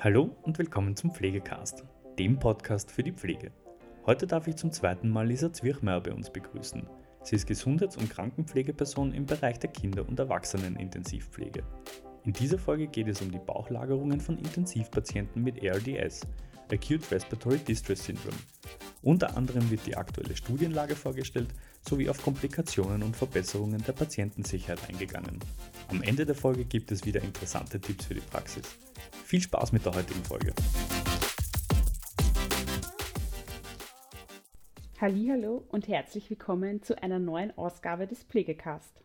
Hallo und willkommen zum Pflegecast, dem Podcast für die Pflege. Heute darf ich zum zweiten Mal Lisa Zwirchmeier bei uns begrüßen. Sie ist Gesundheits- und Krankenpflegeperson im Bereich der Kinder- und Erwachsenen-Intensivpflege. In dieser Folge geht es um die Bauchlagerungen von Intensivpatienten mit ARDS, Acute Respiratory Distress Syndrome. Unter anderem wird die aktuelle Studienlage vorgestellt sowie auf Komplikationen und Verbesserungen der Patientensicherheit eingegangen. Am Ende der Folge gibt es wieder interessante Tipps für die Praxis. Viel Spaß mit der heutigen Folge. Hallo und herzlich willkommen zu einer neuen Ausgabe des Pflegecast.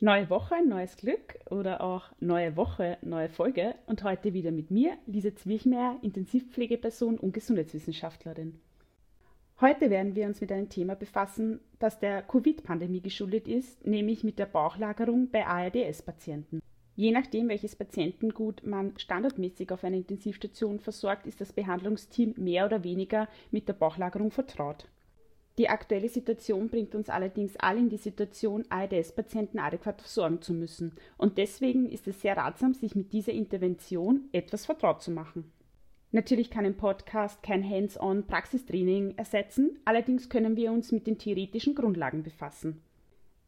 Neue Woche, neues Glück oder auch neue Woche, neue Folge und heute wieder mit mir, Lisa Zwiechmeier, Intensivpflegeperson und Gesundheitswissenschaftlerin. Heute werden wir uns mit einem Thema befassen, das der Covid-Pandemie geschuldet ist, nämlich mit der Bauchlagerung bei ARDS-Patienten. Je nachdem, welches Patientengut man standardmäßig auf einer Intensivstation versorgt, ist das Behandlungsteam mehr oder weniger mit der Bauchlagerung vertraut. Die aktuelle Situation bringt uns allerdings alle in die Situation, ARDS-Patienten adäquat versorgen zu müssen. Und deswegen ist es sehr ratsam, sich mit dieser Intervention etwas vertraut zu machen. Natürlich kann ein Podcast kein Hands-on Praxistraining ersetzen, allerdings können wir uns mit den theoretischen Grundlagen befassen.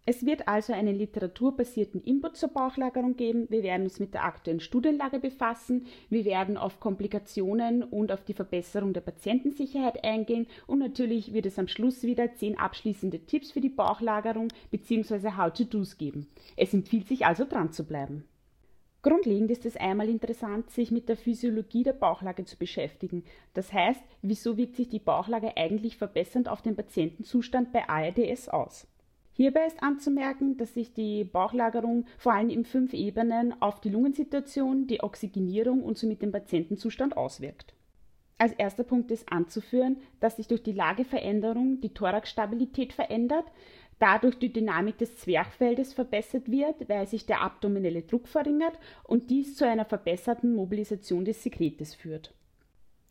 Es wird also einen literaturbasierten Input zur Bauchlagerung geben. Wir werden uns mit der aktuellen Studienlage befassen. Wir werden auf Komplikationen und auf die Verbesserung der Patientensicherheit eingehen. Und natürlich wird es am Schluss wieder zehn abschließende Tipps für die Bauchlagerung bzw. How-to-Dos geben. Es empfiehlt sich also dran zu bleiben. Grundlegend ist es einmal interessant, sich mit der Physiologie der Bauchlage zu beschäftigen. Das heißt, wieso wirkt sich die Bauchlage eigentlich verbessernd auf den Patientenzustand bei ARDS aus? Hierbei ist anzumerken, dass sich die Bauchlagerung vor allem in fünf Ebenen auf die Lungensituation, die Oxygenierung und somit den Patientenzustand auswirkt. Als erster Punkt ist anzuführen, dass sich durch die Lageveränderung die Thoraxstabilität verändert, dadurch die Dynamik des Zwerchfeldes verbessert wird, weil sich der abdominelle Druck verringert und dies zu einer verbesserten Mobilisation des Sekretes führt.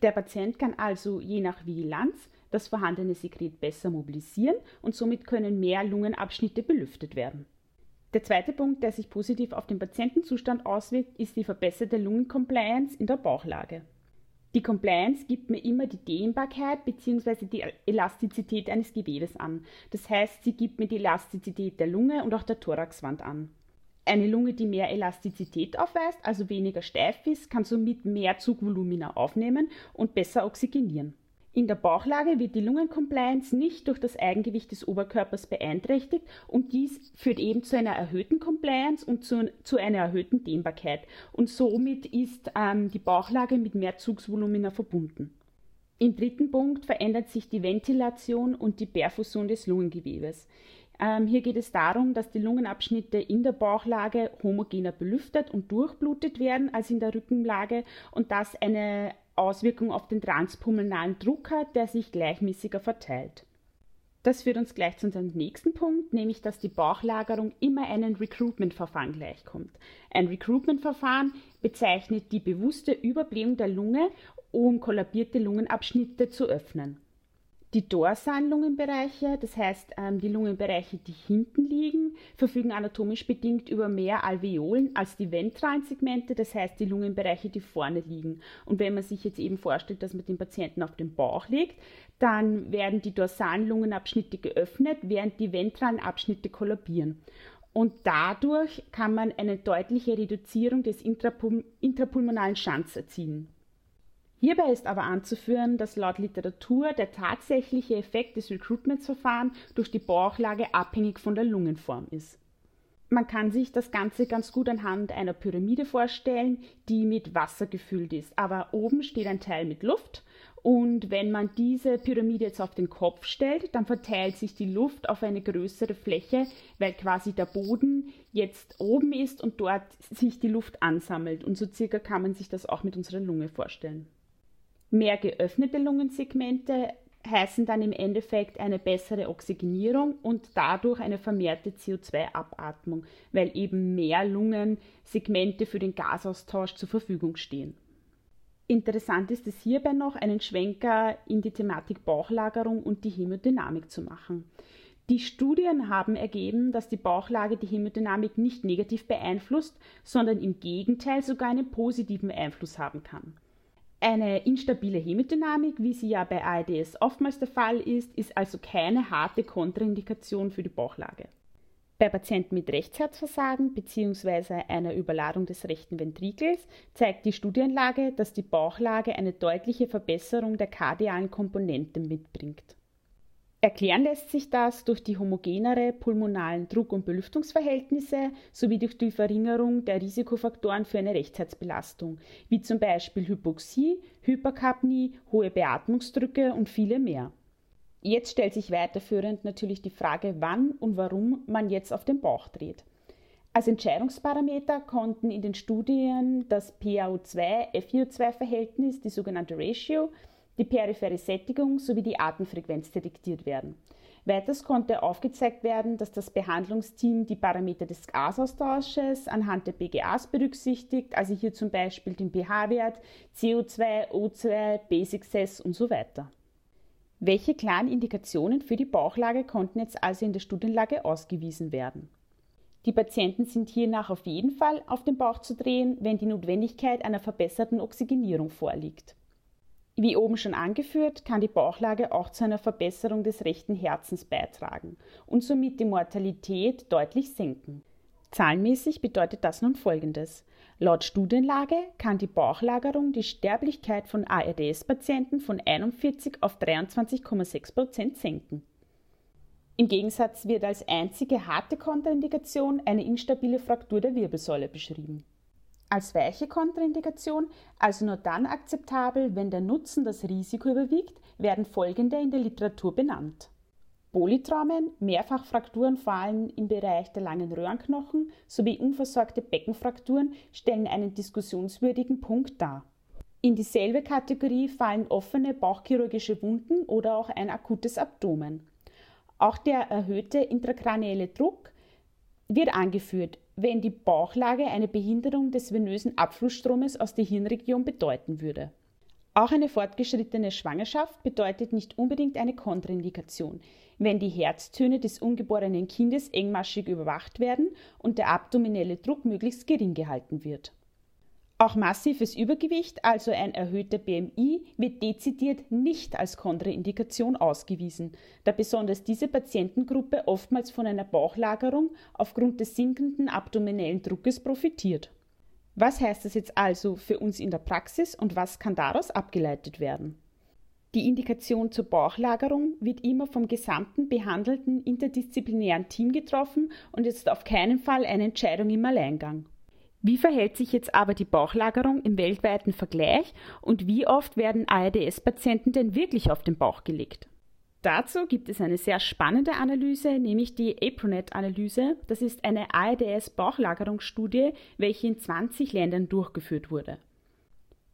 Der Patient kann also je nach Vigilanz das vorhandene Sekret besser mobilisieren und somit können mehr Lungenabschnitte belüftet werden. Der zweite Punkt, der sich positiv auf den Patientenzustand auswirkt, ist die verbesserte Lungencompliance in der Bauchlage. Die Compliance gibt mir immer die Dehnbarkeit bzw. die Elastizität eines Gewebes an. Das heißt, sie gibt mir die Elastizität der Lunge und auch der Thoraxwand an. Eine Lunge, die mehr Elastizität aufweist, also weniger steif ist, kann somit mehr Zugvolumina aufnehmen und besser oxygenieren. In der Bauchlage wird die Lungencompliance nicht durch das Eigengewicht des Oberkörpers beeinträchtigt und dies führt eben zu einer erhöhten Compliance und zu, zu einer erhöhten Dehnbarkeit. Und somit ist ähm, die Bauchlage mit mehr Zugsvolumina verbunden. Im dritten Punkt verändert sich die Ventilation und die Perfusion des Lungengewebes. Ähm, hier geht es darum, dass die Lungenabschnitte in der Bauchlage homogener belüftet und durchblutet werden als in der Rückenlage und das eine Auswirkung auf den transpulmonalen Druck hat, der sich gleichmäßiger verteilt. Das führt uns gleich zu unserem nächsten Punkt, nämlich dass die Bauchlagerung immer einem Recruitment-Verfahren gleichkommt. Ein Recruitment-Verfahren bezeichnet die bewusste Überblähung der Lunge, um kollabierte Lungenabschnitte zu öffnen. Die dorsalen Lungenbereiche, das heißt ähm, die Lungenbereiche, die hinten liegen, verfügen anatomisch bedingt über mehr Alveolen als die ventralen Segmente, das heißt die Lungenbereiche, die vorne liegen. Und wenn man sich jetzt eben vorstellt, dass man den Patienten auf den Bauch legt, dann werden die dorsalen Lungenabschnitte geöffnet, während die ventralen Abschnitte kollabieren. Und dadurch kann man eine deutliche Reduzierung des intrapulmonalen Schands erzielen. Hierbei ist aber anzuführen, dass laut Literatur der tatsächliche Effekt des Recruitmentsverfahrens durch die Bauchlage abhängig von der Lungenform ist. Man kann sich das Ganze ganz gut anhand einer Pyramide vorstellen, die mit Wasser gefüllt ist. Aber oben steht ein Teil mit Luft und wenn man diese Pyramide jetzt auf den Kopf stellt, dann verteilt sich die Luft auf eine größere Fläche, weil quasi der Boden jetzt oben ist und dort sich die Luft ansammelt. Und so circa kann man sich das auch mit unserer Lunge vorstellen. Mehr geöffnete Lungensegmente heißen dann im Endeffekt eine bessere Oxygenierung und dadurch eine vermehrte CO2-Abatmung, weil eben mehr Lungensegmente für den Gasaustausch zur Verfügung stehen. Interessant ist es hierbei noch, einen Schwenker in die Thematik Bauchlagerung und die Hämodynamik zu machen. Die Studien haben ergeben, dass die Bauchlage die Hämodynamik nicht negativ beeinflusst, sondern im Gegenteil sogar einen positiven Einfluss haben kann. Eine instabile Hämodynamik, wie sie ja bei ARDS oftmals der Fall ist, ist also keine harte Kontraindikation für die Bauchlage. Bei Patienten mit Rechtsherzversagen bzw. einer Überladung des rechten Ventrikels zeigt die Studienlage, dass die Bauchlage eine deutliche Verbesserung der kardialen Komponente mitbringt. Erklären lässt sich das durch die homogenere pulmonalen Druck- und Belüftungsverhältnisse sowie durch die Verringerung der Risikofaktoren für eine Rechtsherzbelastung, wie zum Beispiel Hypoxie, Hyperkapnie, hohe Beatmungsdrücke und viele mehr. Jetzt stellt sich weiterführend natürlich die Frage, wann und warum man jetzt auf den Bauch dreht. Als Entscheidungsparameter konnten in den Studien das PaO2-FiO2-Verhältnis, die sogenannte Ratio, die periphere Sättigung sowie die Atemfrequenz detektiert werden. Weiters konnte aufgezeigt werden, dass das Behandlungsteam die Parameter des Gasaustausches anhand der BGAs berücksichtigt, also hier zum Beispiel den pH-Wert, CO2, O2, B-Success und so weiter. Welche klaren Indikationen für die Bauchlage konnten jetzt also in der Studienlage ausgewiesen werden? Die Patienten sind hiernach auf jeden Fall auf den Bauch zu drehen, wenn die Notwendigkeit einer verbesserten Oxygenierung vorliegt. Wie oben schon angeführt, kann die Bauchlage auch zu einer Verbesserung des rechten Herzens beitragen und somit die Mortalität deutlich senken. Zahlenmäßig bedeutet das nun folgendes. Laut Studienlage kann die Bauchlagerung die Sterblichkeit von ARDS-Patienten von 41 auf 23,6 Prozent senken. Im Gegensatz wird als einzige harte Kontraindikation eine instabile Fraktur der Wirbelsäule beschrieben. Als weiche Kontraindikation, also nur dann akzeptabel, wenn der Nutzen das Risiko überwiegt, werden folgende in der Literatur benannt. Polytraumen, Mehrfachfrakturen vor allem im Bereich der langen Röhrenknochen sowie unversorgte Beckenfrakturen stellen einen diskussionswürdigen Punkt dar. In dieselbe Kategorie fallen offene bauchchirurgische Wunden oder auch ein akutes Abdomen. Auch der erhöhte intrakranielle Druck wird angeführt, wenn die Bauchlage eine Behinderung des venösen Abflussstromes aus der Hirnregion bedeuten würde. Auch eine fortgeschrittene Schwangerschaft bedeutet nicht unbedingt eine Kontraindikation, wenn die Herztöne des ungeborenen Kindes engmaschig überwacht werden und der abdominelle Druck möglichst gering gehalten wird. Auch massives Übergewicht, also ein erhöhter BMI, wird dezidiert nicht als Kontraindikation ausgewiesen, da besonders diese Patientengruppe oftmals von einer Bauchlagerung aufgrund des sinkenden abdominellen Druckes profitiert. Was heißt das jetzt also für uns in der Praxis und was kann daraus abgeleitet werden? Die Indikation zur Bauchlagerung wird immer vom gesamten behandelten interdisziplinären Team getroffen und ist auf keinen Fall eine Entscheidung im Alleingang. Wie verhält sich jetzt aber die Bauchlagerung im weltweiten Vergleich und wie oft werden ARDS-Patienten denn wirklich auf den Bauch gelegt? Dazu gibt es eine sehr spannende Analyse, nämlich die APRONET-Analyse. Das ist eine ARDS-Bauchlagerungsstudie, welche in 20 Ländern durchgeführt wurde.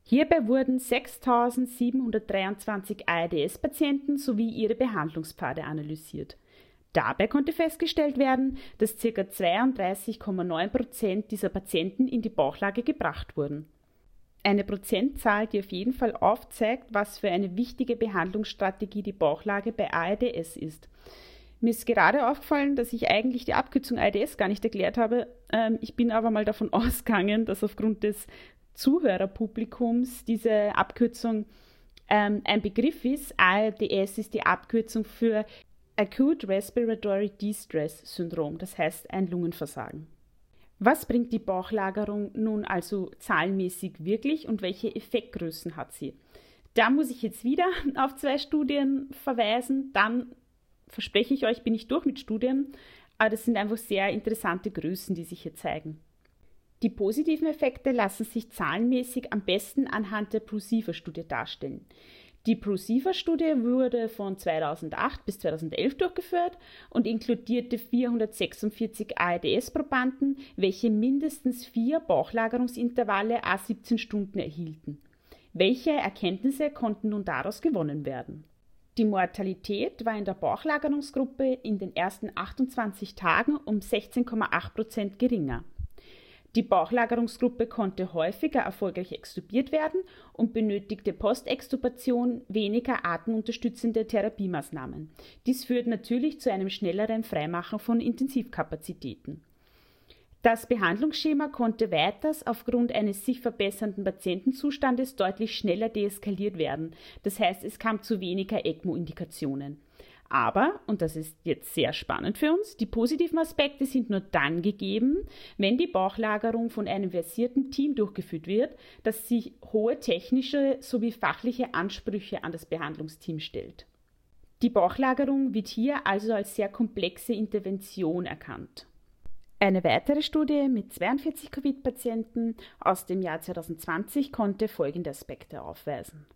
Hierbei wurden 6.723 ARDS-Patienten sowie ihre Behandlungspfade analysiert. Dabei konnte festgestellt werden, dass ca. 32,9 Prozent dieser Patienten in die Bauchlage gebracht wurden. Eine Prozentzahl, die auf jeden Fall aufzeigt, was für eine wichtige Behandlungsstrategie die Bauchlage bei ARDS ist. Mir ist gerade aufgefallen, dass ich eigentlich die Abkürzung ARDS gar nicht erklärt habe. Ähm, ich bin aber mal davon ausgegangen, dass aufgrund des Zuhörerpublikums diese Abkürzung ähm, ein Begriff ist. ARDS ist die Abkürzung für Acute Respiratory Distress Syndrom, das heißt ein Lungenversagen. Was bringt die Bauchlagerung nun also zahlenmäßig wirklich und welche Effektgrößen hat sie? Da muss ich jetzt wieder auf zwei Studien verweisen. Dann verspreche ich euch, bin ich durch mit Studien, aber das sind einfach sehr interessante Größen, die sich hier zeigen. Die positiven Effekte lassen sich zahlenmäßig am besten anhand der Prosiva-Studie darstellen. Die ProSiva-Studie wurde von 2008 bis 2011 durchgeführt und inkludierte 446 ARDS-Probanden, welche mindestens vier Bauchlagerungsintervalle a 17 Stunden erhielten. Welche Erkenntnisse konnten nun daraus gewonnen werden? Die Mortalität war in der Bauchlagerungsgruppe in den ersten 28 Tagen um 16,8 Prozent geringer. Die Bauchlagerungsgruppe konnte häufiger erfolgreich extubiert werden und benötigte Postextubation weniger atemunterstützende Therapiemaßnahmen. Dies führt natürlich zu einem schnelleren Freimachen von Intensivkapazitäten. Das Behandlungsschema konnte weiters aufgrund eines sich verbessernden Patientenzustandes deutlich schneller deeskaliert werden. Das heißt, es kam zu weniger ECMO-Indikationen. Aber, und das ist jetzt sehr spannend für uns, die positiven Aspekte sind nur dann gegeben, wenn die Bauchlagerung von einem versierten Team durchgeführt wird, das sich hohe technische sowie fachliche Ansprüche an das Behandlungsteam stellt. Die Bauchlagerung wird hier also als sehr komplexe Intervention erkannt. Eine weitere Studie mit 42 Covid-Patienten aus dem Jahr 2020 konnte folgende Aspekte aufweisen.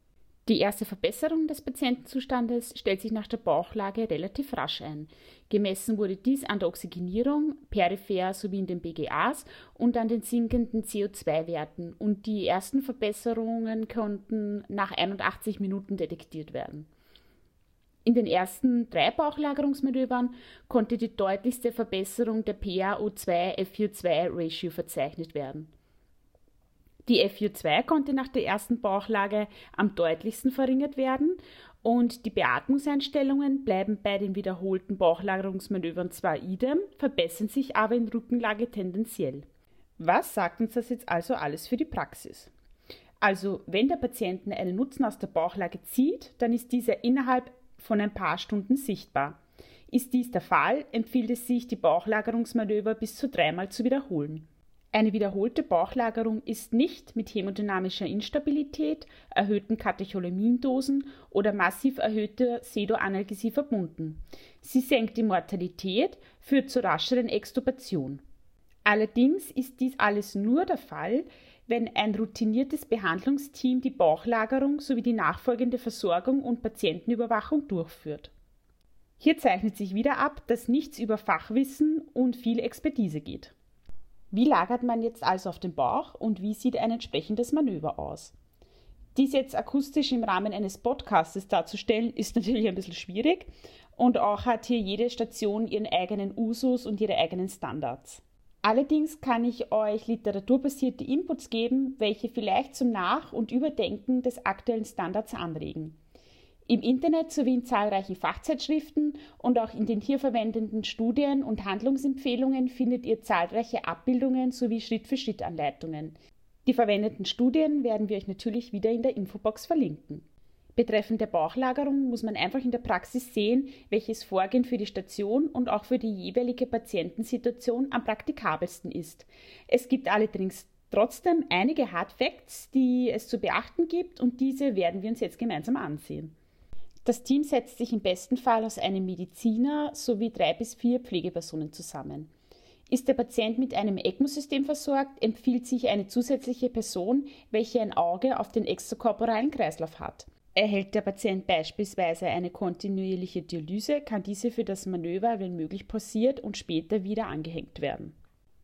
Die erste Verbesserung des Patientenzustandes stellt sich nach der Bauchlage relativ rasch ein. Gemessen wurde dies an der Oxygenierung, peripher sowie in den BGAs und an den sinkenden CO2-Werten und die ersten Verbesserungen konnten nach 81 Minuten detektiert werden. In den ersten drei Bauchlagerungsmanövern konnte die deutlichste Verbesserung der PaO2-F42-Ratio verzeichnet werden. Die F42 konnte nach der ersten Bauchlage am deutlichsten verringert werden und die Beatmungseinstellungen bleiben bei den wiederholten Bauchlagerungsmanövern zwar idem, verbessern sich aber in Rückenlage tendenziell. Was sagt uns das jetzt also alles für die Praxis? Also, wenn der Patient einen Nutzen aus der Bauchlage zieht, dann ist dieser innerhalb von ein paar Stunden sichtbar. Ist dies der Fall, empfiehlt es sich, die Bauchlagerungsmanöver bis zu dreimal zu wiederholen. Eine wiederholte Bauchlagerung ist nicht mit hämodynamischer Instabilität, erhöhten Katecholamindosen oder massiv erhöhter Sedoanalgesie verbunden. Sie senkt die Mortalität, führt zur rascheren Extubation. Allerdings ist dies alles nur der Fall, wenn ein routiniertes Behandlungsteam die Bauchlagerung sowie die nachfolgende Versorgung und Patientenüberwachung durchführt. Hier zeichnet sich wieder ab, dass nichts über Fachwissen und viel Expertise geht. Wie lagert man jetzt also auf den Bauch und wie sieht ein entsprechendes Manöver aus? Dies jetzt akustisch im Rahmen eines Podcastes darzustellen, ist natürlich ein bisschen schwierig und auch hat hier jede Station ihren eigenen Usus und ihre eigenen Standards. Allerdings kann ich euch literaturbasierte Inputs geben, welche vielleicht zum Nach- und Überdenken des aktuellen Standards anregen. Im Internet sowie in zahlreichen Fachzeitschriften und auch in den hier verwendeten Studien und Handlungsempfehlungen findet ihr zahlreiche Abbildungen sowie Schritt-für-Schritt-Anleitungen. Die verwendeten Studien werden wir euch natürlich wieder in der Infobox verlinken. Betreffend der Bauchlagerung muss man einfach in der Praxis sehen, welches Vorgehen für die Station und auch für die jeweilige Patientensituation am praktikabelsten ist. Es gibt allerdings trotzdem einige Hard Facts, die es zu beachten gibt und diese werden wir uns jetzt gemeinsam ansehen. Das Team setzt sich im besten Fall aus einem Mediziner sowie drei bis vier Pflegepersonen zusammen. Ist der Patient mit einem ECMO-System versorgt, empfiehlt sich eine zusätzliche Person, welche ein Auge auf den extrakorporalen Kreislauf hat. Erhält der Patient beispielsweise eine kontinuierliche Dialyse, kann diese für das Manöver, wenn möglich, pausiert und später wieder angehängt werden.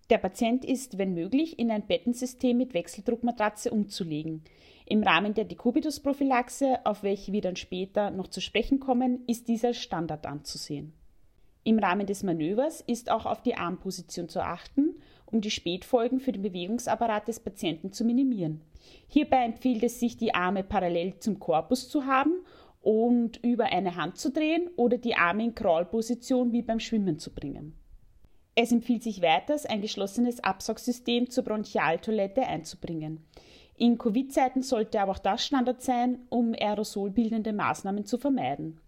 Der Patient ist, wenn möglich, in ein Bettensystem mit Wechseldruckmatratze umzulegen. Im Rahmen der Dekubitus-Prophylaxe, auf welche wir dann später noch zu sprechen kommen, ist dieser Standard anzusehen. Im Rahmen des Manövers ist auch auf die Armposition zu achten um die Spätfolgen für den Bewegungsapparat des Patienten zu minimieren. Hierbei empfiehlt es sich, die Arme parallel zum Korpus zu haben und über eine Hand zu drehen oder die Arme in Crawl-Position wie beim Schwimmen zu bringen. Es empfiehlt sich weiters, ein geschlossenes Absaugsystem zur Bronchialtoilette einzubringen. In Covid-Zeiten sollte aber auch das Standard sein, um aerosolbildende Maßnahmen zu vermeiden.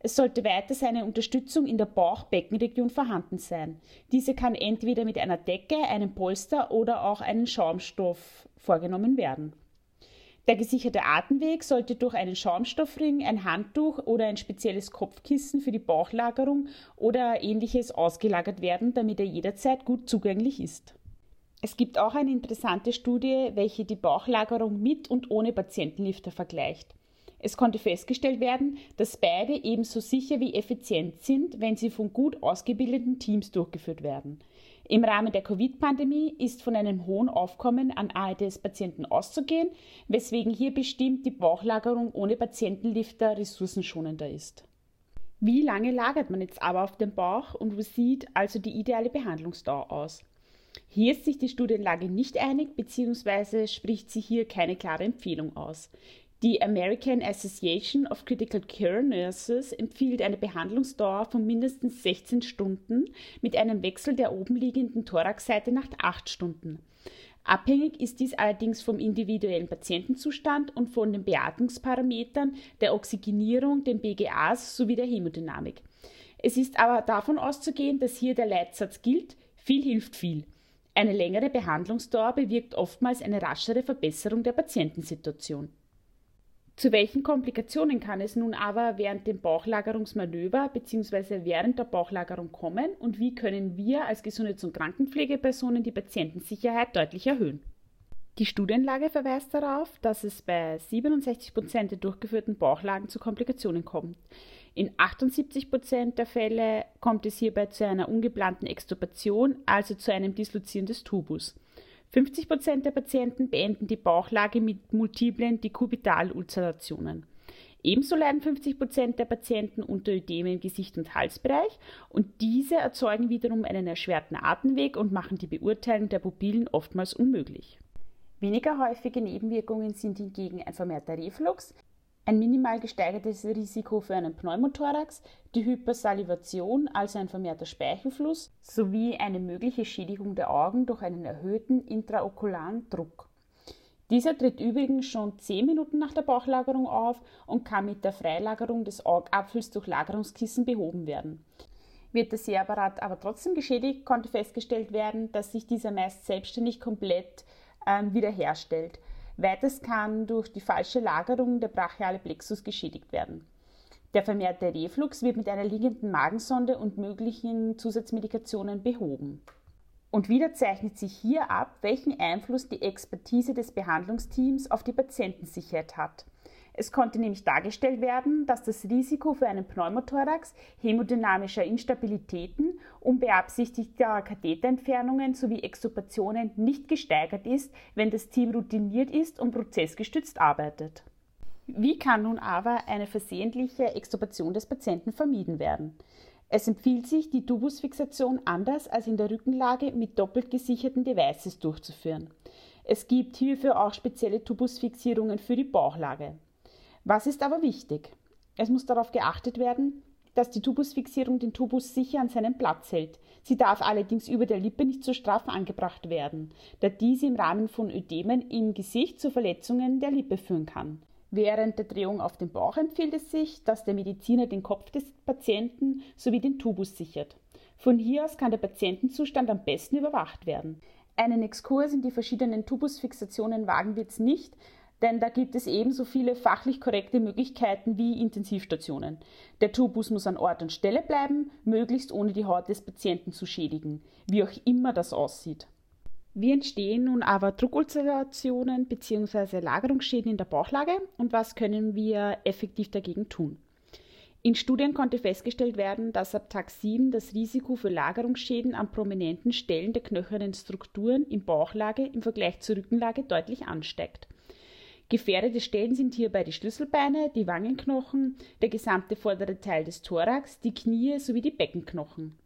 Es sollte weiter eine Unterstützung in der Bauchbeckenregion vorhanden sein. Diese kann entweder mit einer Decke, einem Polster oder auch einem Schaumstoff vorgenommen werden. Der gesicherte Atemweg sollte durch einen Schaumstoffring, ein Handtuch oder ein spezielles Kopfkissen für die Bauchlagerung oder ähnliches ausgelagert werden, damit er jederzeit gut zugänglich ist. Es gibt auch eine interessante Studie, welche die Bauchlagerung mit und ohne Patientenlifter vergleicht. Es konnte festgestellt werden, dass beide ebenso sicher wie effizient sind, wenn sie von gut ausgebildeten Teams durchgeführt werden. Im Rahmen der Covid-Pandemie ist von einem hohen Aufkommen an ARDS-Patienten auszugehen, weswegen hier bestimmt die Bauchlagerung ohne Patientenlifter ressourcenschonender ist. Wie lange lagert man jetzt aber auf dem Bauch und wie sieht also die ideale Behandlungsdauer aus? Hier ist sich die Studienlage nicht einig bzw. spricht sie hier keine klare Empfehlung aus. Die American Association of Critical Care Nurses empfiehlt eine Behandlungsdauer von mindestens 16 Stunden mit einem Wechsel der obenliegenden Thoraxseite nach 8 Stunden. Abhängig ist dies allerdings vom individuellen Patientenzustand und von den Beatmungsparametern, der Oxygenierung, den BGAs sowie der Hämodynamik. Es ist aber davon auszugehen, dass hier der Leitsatz gilt, viel hilft viel. Eine längere Behandlungsdauer bewirkt oftmals eine raschere Verbesserung der Patientensituation. Zu welchen Komplikationen kann es nun aber während dem Bauchlagerungsmanöver bzw. während der Bauchlagerung kommen und wie können wir als Gesundheits- und Krankenpflegepersonen die Patientensicherheit deutlich erhöhen? Die Studienlage verweist darauf, dass es bei 67 Prozent der durchgeführten Bauchlagen zu Komplikationen kommt. In 78 Prozent der Fälle kommt es hierbei zu einer ungeplanten Extubation, also zu einem Dislozieren des Tubus. 50 Prozent der Patienten beenden die Bauchlage mit multiplen Dekubitalulcerationen. Ebenso leiden 50 Prozent der Patienten unter Ödeme im Gesicht- und Halsbereich und diese erzeugen wiederum einen erschwerten Atemweg und machen die Beurteilung der Pupillen oftmals unmöglich. Weniger häufige Nebenwirkungen sind hingegen ein vermehrter Reflux, ein minimal gesteigertes Risiko für einen Pneumothorax, die Hypersalivation, also ein vermehrter Speichelfluss, sowie eine mögliche Schädigung der Augen durch einen erhöhten intraokularen Druck. Dieser tritt übrigens schon 10 Minuten nach der Bauchlagerung auf und kann mit der Freilagerung des Augapfels durch Lagerungskissen behoben werden. Wird der Sehapparat aber trotzdem geschädigt, konnte festgestellt werden, dass sich dieser meist selbstständig komplett ähm, wiederherstellt. Weiters kann durch die falsche Lagerung der brachiale Plexus geschädigt werden. Der vermehrte Reflux wird mit einer liegenden Magensonde und möglichen Zusatzmedikationen behoben. Und wieder zeichnet sich hier ab, welchen Einfluss die Expertise des Behandlungsteams auf die Patientensicherheit hat. Es konnte nämlich dargestellt werden, dass das Risiko für einen Pneumothorax, hämodynamischer Instabilitäten, unbeabsichtigter Katheterentfernungen sowie Extubationen nicht gesteigert ist, wenn das Team routiniert ist und prozessgestützt arbeitet. Wie kann nun aber eine versehentliche Extubation des Patienten vermieden werden? Es empfiehlt sich, die Tubusfixation anders als in der Rückenlage mit doppelt gesicherten Devices durchzuführen. Es gibt hierfür auch spezielle Tubusfixierungen für die Bauchlage. Was ist aber wichtig? Es muss darauf geachtet werden, dass die Tubusfixierung den Tubus sicher an seinen Platz hält. Sie darf allerdings über der Lippe nicht zu straff angebracht werden, da diese im Rahmen von Ödemen im Gesicht zu Verletzungen der Lippe führen kann. Während der Drehung auf den Bauch empfiehlt es sich, dass der Mediziner den Kopf des Patienten sowie den Tubus sichert. Von hier aus kann der Patientenzustand am besten überwacht werden. Einen Exkurs in die verschiedenen Tubusfixationen wagen wir jetzt nicht, denn da gibt es ebenso viele fachlich korrekte Möglichkeiten wie Intensivstationen. Der Tubus muss an Ort und Stelle bleiben, möglichst ohne die Haut des Patienten zu schädigen, wie auch immer das aussieht. Wie entstehen nun aber Druckulcerationen bzw. Lagerungsschäden in der Bauchlage und was können wir effektiv dagegen tun? In Studien konnte festgestellt werden, dass ab Tag 7 das Risiko für Lagerungsschäden an prominenten Stellen der knöchernen Strukturen in Bauchlage im Vergleich zur Rückenlage deutlich ansteigt. Gefährdete Stellen sind hierbei die Schlüsselbeine, die Wangenknochen, der gesamte vordere Teil des Thorax, die Knie sowie die Beckenknochen.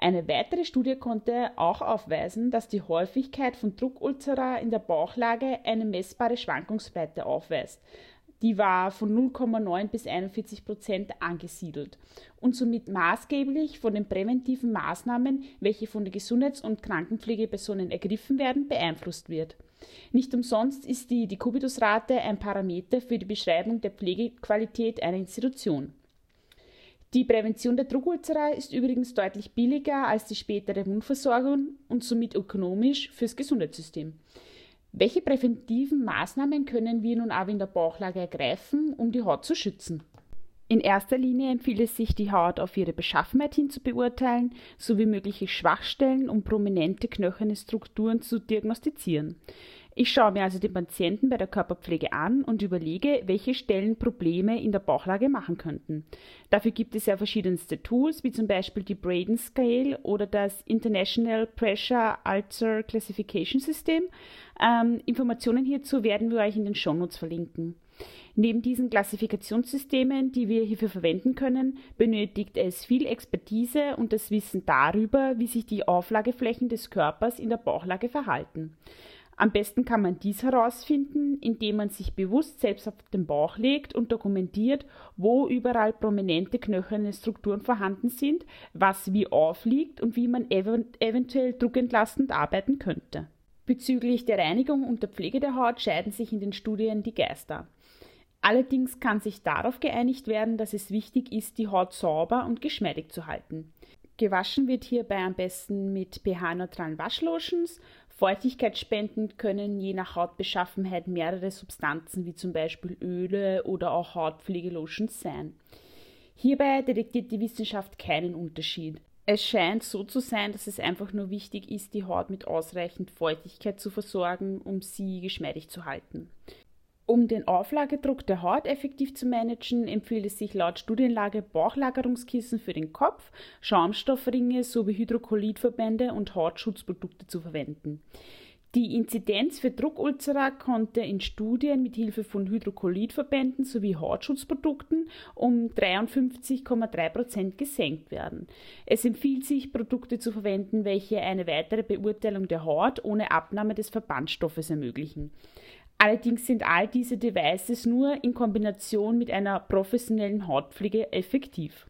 Eine weitere Studie konnte auch aufweisen, dass die Häufigkeit von Druckulzera in der Bauchlage eine messbare Schwankungsbreite aufweist. Die war von 0,9 bis 41 Prozent angesiedelt und somit maßgeblich von den präventiven Maßnahmen, welche von den Gesundheits- und Krankenpflegepersonen ergriffen werden, beeinflusst wird. Nicht umsonst ist die Dekubitusrate ein Parameter für die Beschreibung der Pflegequalität einer Institution. Die Prävention der Druckulzera ist übrigens deutlich billiger als die spätere Wundversorgung und somit ökonomisch fürs Gesundheitssystem. Welche präventiven Maßnahmen können wir nun aber in der Bauchlage ergreifen, um die Haut zu schützen? In erster Linie empfiehlt es sich, die Haut auf ihre Beschaffenheit hin zu beurteilen, sowie mögliche Schwachstellen und prominente knöcherne Strukturen zu diagnostizieren. Ich schaue mir also den Patienten bei der Körperpflege an und überlege, welche Stellen Probleme in der Bauchlage machen könnten. Dafür gibt es ja verschiedenste Tools, wie zum Beispiel die Braden Scale oder das International Pressure Ulcer Classification System. Ähm, Informationen hierzu werden wir euch in den Shownotes verlinken. Neben diesen Klassifikationssystemen, die wir hierfür verwenden können, benötigt es viel Expertise und das Wissen darüber, wie sich die Auflageflächen des Körpers in der Bauchlage verhalten. Am besten kann man dies herausfinden, indem man sich bewusst selbst auf den Bauch legt und dokumentiert, wo überall prominente knöcherne Strukturen vorhanden sind, was wie aufliegt und wie man ev eventuell druckentlastend arbeiten könnte. Bezüglich der Reinigung und der Pflege der Haut scheiden sich in den Studien die Geister. Allerdings kann sich darauf geeinigt werden, dass es wichtig ist, die Haut sauber und geschmeidig zu halten. Gewaschen wird hierbei am besten mit pH-neutralen Waschlotions Feuchtigkeitsspendend können je nach Hautbeschaffenheit mehrere Substanzen wie zum Beispiel Öle oder auch Hautpflegelotions sein. Hierbei detektiert die Wissenschaft keinen Unterschied. Es scheint so zu sein, dass es einfach nur wichtig ist, die Haut mit ausreichend Feuchtigkeit zu versorgen, um sie geschmeidig zu halten. Um den Auflagedruck der Haut effektiv zu managen, empfiehlt es sich laut Studienlage Bauchlagerungskissen für den Kopf, Schaumstoffringe sowie Hydrokolidverbände und Hautschutzprodukte zu verwenden. Die Inzidenz für Druckulzera konnte in Studien mit Hilfe von Hydrokolidverbänden sowie Hautschutzprodukten um 53,3 Prozent gesenkt werden. Es empfiehlt sich, Produkte zu verwenden, welche eine weitere Beurteilung der Haut ohne Abnahme des Verbandstoffes ermöglichen. Allerdings sind all diese Devices nur in Kombination mit einer professionellen Hautpflege effektiv.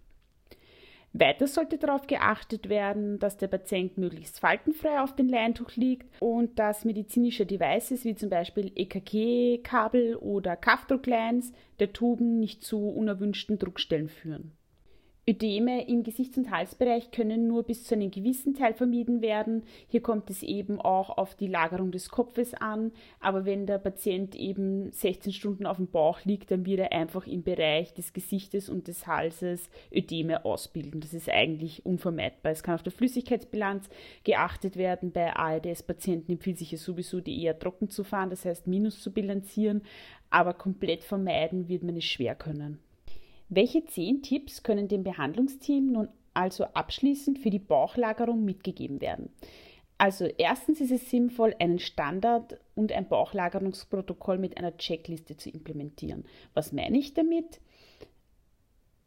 Weiter sollte darauf geachtet werden, dass der Patient möglichst faltenfrei auf dem Leintuch liegt und dass medizinische Devices wie zum Beispiel EKG-Kabel oder Kaffdrucklines der Tuben nicht zu unerwünschten Druckstellen führen. Ödeme im Gesichts- und Halsbereich können nur bis zu einem gewissen Teil vermieden werden. Hier kommt es eben auch auf die Lagerung des Kopfes an. Aber wenn der Patient eben 16 Stunden auf dem Bauch liegt, dann wird er einfach im Bereich des Gesichtes und des Halses Ödeme ausbilden. Das ist eigentlich unvermeidbar. Es kann auf der Flüssigkeitsbilanz geachtet werden. Bei ARDS-Patienten empfiehlt sich ja sowieso, die eher trocken zu fahren, das heißt Minus zu bilanzieren. Aber komplett vermeiden wird man es schwer können. Welche zehn Tipps können dem Behandlungsteam nun also abschließend für die Bauchlagerung mitgegeben werden? Also erstens ist es sinnvoll, einen Standard und ein Bauchlagerungsprotokoll mit einer Checkliste zu implementieren. Was meine ich damit?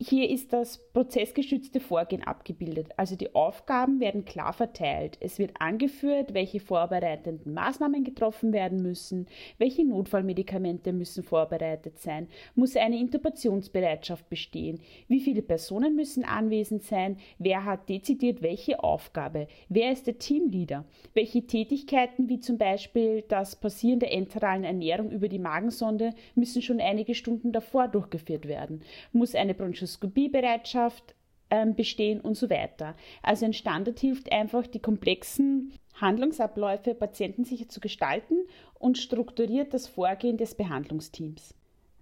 Hier ist das prozessgestützte Vorgehen abgebildet. Also die Aufgaben werden klar verteilt. Es wird angeführt, welche vorbereitenden Maßnahmen getroffen werden müssen, welche Notfallmedikamente müssen vorbereitet sein, muss eine Intubationsbereitschaft bestehen, wie viele Personen müssen anwesend sein, wer hat dezidiert welche Aufgabe, wer ist der Teamleader, welche Tätigkeiten wie zum Beispiel das Passieren der enteralen Ernährung über die Magensonde müssen schon einige Stunden davor durchgeführt werden, muss eine Bronchioskopie Endoskopiebereitschaft ähm, bestehen und so weiter. Also ein Standard hilft einfach, die komplexen Handlungsabläufe patientensicher zu gestalten und strukturiert das Vorgehen des Behandlungsteams.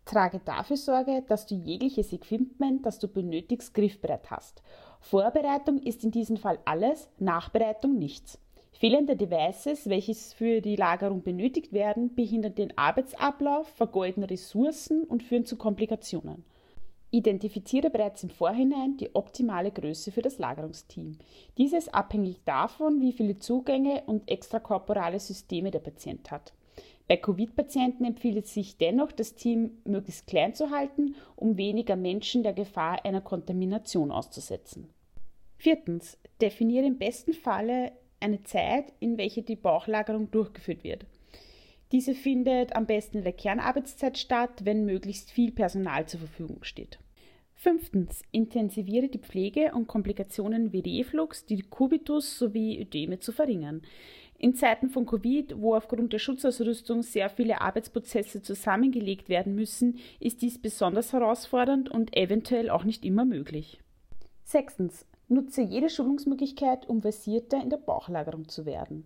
Trage dafür Sorge, dass du jegliches Equipment, das du benötigst, griffbereit hast. Vorbereitung ist in diesem Fall alles, Nachbereitung nichts. Fehlende Devices, welches für die Lagerung benötigt werden, behindern den Arbeitsablauf, vergeuden Ressourcen und führen zu Komplikationen. Identifiziere bereits im Vorhinein die optimale Größe für das Lagerungsteam. Dieses abhängig davon, wie viele Zugänge und extrakorporale Systeme der Patient hat. Bei Covid-Patienten empfiehlt es sich dennoch, das Team möglichst klein zu halten, um weniger Menschen der Gefahr einer Kontamination auszusetzen. Viertens. Definiere im besten Falle eine Zeit, in welche die Bauchlagerung durchgeführt wird. Diese findet am besten in der Kernarbeitszeit statt, wenn möglichst viel Personal zur Verfügung steht. Fünftens. Intensiviere die Pflege, um Komplikationen wie Reflux, Dekubitus sowie Ödeme zu verringern. In Zeiten von Covid, wo aufgrund der Schutzausrüstung sehr viele Arbeitsprozesse zusammengelegt werden müssen, ist dies besonders herausfordernd und eventuell auch nicht immer möglich. Sechstens. Nutze jede Schulungsmöglichkeit, um versierter in der Bauchlagerung zu werden.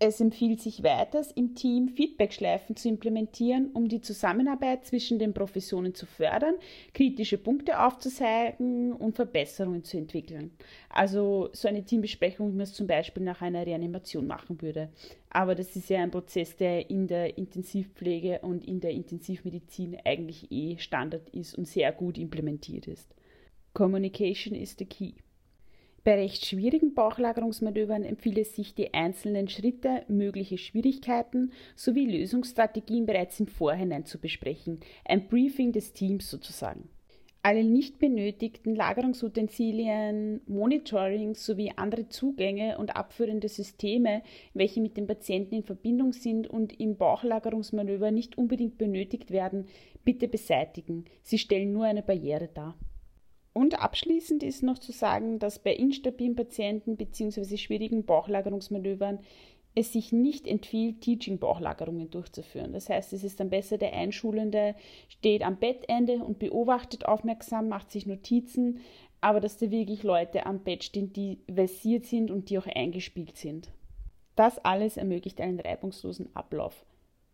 Es empfiehlt sich weiters, im Team Feedbackschleifen zu implementieren, um die Zusammenarbeit zwischen den Professionen zu fördern, kritische Punkte aufzuzeigen und Verbesserungen zu entwickeln. Also so eine Teambesprechung, wie man es zum Beispiel nach einer Reanimation machen würde. Aber das ist ja ein Prozess, der in der Intensivpflege und in der Intensivmedizin eigentlich eh Standard ist und sehr gut implementiert ist. Communication is the key. Bei recht schwierigen Bauchlagerungsmanövern empfiehlt es sich, die einzelnen Schritte, mögliche Schwierigkeiten sowie Lösungsstrategien bereits im Vorhinein zu besprechen, ein Briefing des Teams sozusagen. alle nicht benötigten Lagerungsutensilien, Monitoring sowie andere Zugänge und abführende Systeme, welche mit dem Patienten in Verbindung sind und im Bauchlagerungsmanöver nicht unbedingt benötigt werden, bitte beseitigen. Sie stellen nur eine Barriere dar. Und abschließend ist noch zu sagen, dass bei instabilen Patienten bzw. schwierigen Bauchlagerungsmanövern es sich nicht empfiehlt, Teaching-Bauchlagerungen durchzuführen. Das heißt, es ist dann besser, der Einschulende steht am Bettende und beobachtet aufmerksam, macht sich Notizen, aber dass da wirklich Leute am Bett stehen, die versiert sind und die auch eingespielt sind. Das alles ermöglicht einen reibungslosen Ablauf,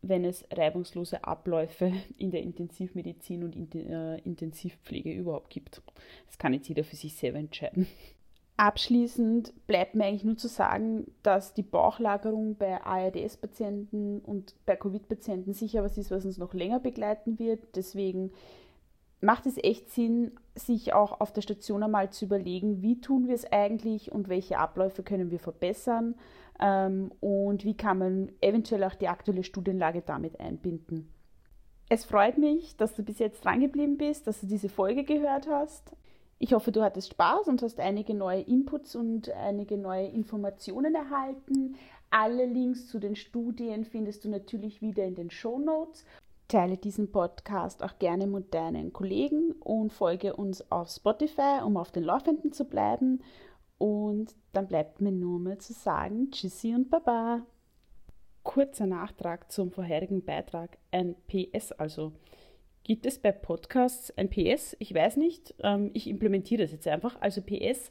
wenn es reibungslose Abläufe in der Intensivmedizin und äh, Intensivpflege überhaupt gibt. Das kann jetzt jeder für sich selber entscheiden. Abschließend bleibt mir eigentlich nur zu sagen, dass die Bauchlagerung bei ARDS-Patienten und bei Covid-Patienten sicher was ist, was uns noch länger begleiten wird. Deswegen macht es echt Sinn, sich auch auf der Station einmal zu überlegen, wie tun wir es eigentlich und welche Abläufe können wir verbessern ähm, und wie kann man eventuell auch die aktuelle Studienlage damit einbinden. Es freut mich, dass du bis jetzt drangeblieben bist, dass du diese Folge gehört hast. Ich hoffe, du hattest Spaß und hast einige neue Inputs und einige neue Informationen erhalten. Alle Links zu den Studien findest du natürlich wieder in den Show Notes. Teile diesen Podcast auch gerne mit deinen Kollegen und folge uns auf Spotify, um auf den Laufenden zu bleiben. Und dann bleibt mir nur mehr zu sagen Tschüssi und Baba. Kurzer Nachtrag zum vorherigen Beitrag, ein PS also. Gibt es bei Podcasts ein PS? Ich weiß nicht. Ähm, ich implementiere das jetzt einfach. Also PS.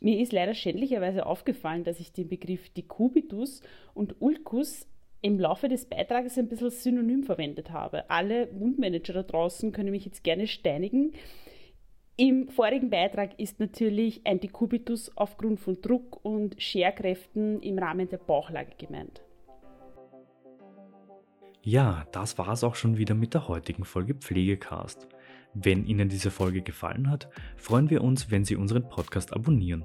Mir ist leider schändlicherweise aufgefallen, dass ich den Begriff Decubitus und Ulcus im Laufe des Beitrages ein bisschen synonym verwendet habe. Alle Wundmanager da draußen können mich jetzt gerne steinigen. Im vorigen Beitrag ist natürlich ein Decubitus aufgrund von Druck und Scherkräften im Rahmen der Bauchlage gemeint. Ja, das war es auch schon wieder mit der heutigen Folge Pflegecast. Wenn Ihnen diese Folge gefallen hat, freuen wir uns, wenn Sie unseren Podcast abonnieren.